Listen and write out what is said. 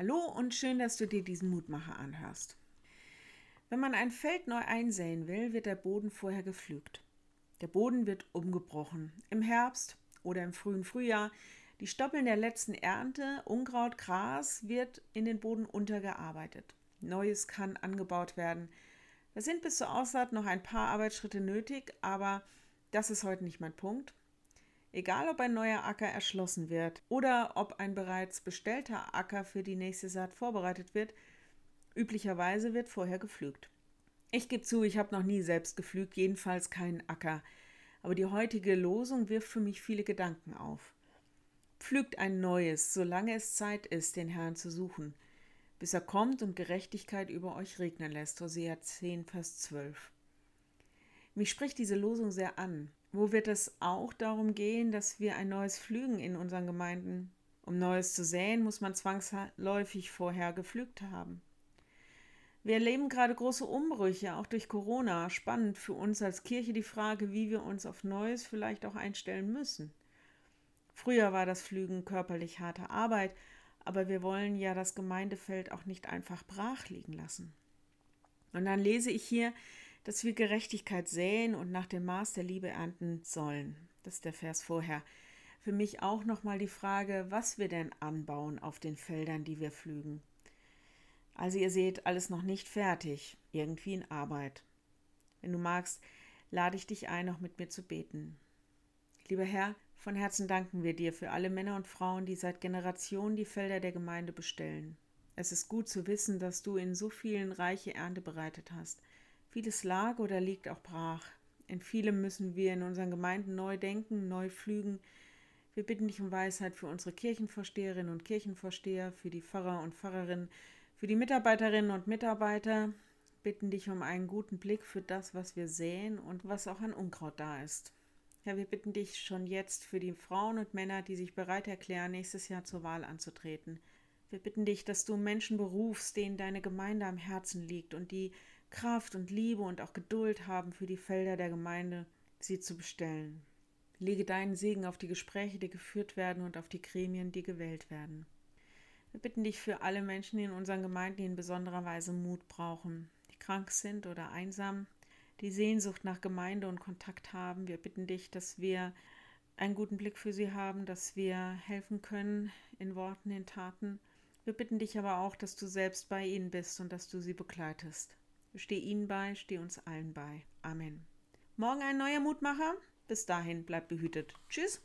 Hallo und schön, dass du dir diesen Mutmacher anhörst. Wenn man ein Feld neu einsäen will, wird der Boden vorher gepflügt. Der Boden wird umgebrochen. Im Herbst oder im frühen Frühjahr die Stoppeln der letzten Ernte, Unkraut, Gras wird in den Boden untergearbeitet. Neues kann angebaut werden. Da sind bis zur Aussaat noch ein paar Arbeitsschritte nötig, aber das ist heute nicht mein Punkt. Egal, ob ein neuer Acker erschlossen wird oder ob ein bereits bestellter Acker für die nächste Saat vorbereitet wird, üblicherweise wird vorher gepflügt. Ich gebe zu, ich habe noch nie selbst gepflügt, jedenfalls keinen Acker. Aber die heutige Losung wirft für mich viele Gedanken auf. Pflügt ein neues, solange es Zeit ist, den Herrn zu suchen, bis er kommt und Gerechtigkeit über euch regnen lässt. Hosea 10, Vers 12. Mich spricht diese Losung sehr an. Wo wird es auch darum gehen, dass wir ein neues pflügen in unseren Gemeinden? Um Neues zu säen, muss man zwangsläufig vorher gepflügt haben. Wir erleben gerade große Umbrüche, auch durch Corona. Spannend für uns als Kirche die Frage, wie wir uns auf Neues vielleicht auch einstellen müssen. Früher war das Pflügen körperlich harte Arbeit, aber wir wollen ja das Gemeindefeld auch nicht einfach brach liegen lassen. Und dann lese ich hier, dass wir Gerechtigkeit säen und nach dem Maß der Liebe ernten sollen. Das ist der Vers vorher. Für mich auch nochmal die Frage, was wir denn anbauen auf den Feldern, die wir pflügen. Also ihr seht, alles noch nicht fertig, irgendwie in Arbeit. Wenn du magst, lade ich dich ein, noch mit mir zu beten. Lieber Herr, von Herzen danken wir dir für alle Männer und Frauen, die seit Generationen die Felder der Gemeinde bestellen. Es ist gut zu wissen, dass du in so vielen reiche Ernte bereitet hast. Vieles lag oder liegt auch brach. In vielem müssen wir in unseren Gemeinden neu denken, neu pflügen. Wir bitten dich um Weisheit für unsere Kirchenvorsteherinnen und Kirchenvorsteher, für die Pfarrer und Pfarrerinnen, für die Mitarbeiterinnen und Mitarbeiter. Bitten dich um einen guten Blick für das, was wir säen und was auch an Unkraut da ist. Ja, wir bitten dich schon jetzt für die Frauen und Männer, die sich bereit erklären, nächstes Jahr zur Wahl anzutreten. Wir bitten dich, dass du Menschen berufst, denen deine Gemeinde am Herzen liegt und die Kraft und Liebe und auch Geduld haben, für die Felder der Gemeinde sie zu bestellen. Lege deinen Segen auf die Gespräche, die geführt werden und auf die Gremien, die gewählt werden. Wir bitten dich für alle Menschen in unseren Gemeinden, die in besonderer Weise Mut brauchen, die krank sind oder einsam, die Sehnsucht nach Gemeinde und Kontakt haben. Wir bitten dich, dass wir einen guten Blick für sie haben, dass wir helfen können in Worten, in Taten. Wir bitten dich aber auch, dass du selbst bei ihnen bist und dass du sie begleitest. Steh ihnen bei, steh uns allen bei. Amen. Morgen ein neuer Mutmacher. Bis dahin, bleib behütet. Tschüss.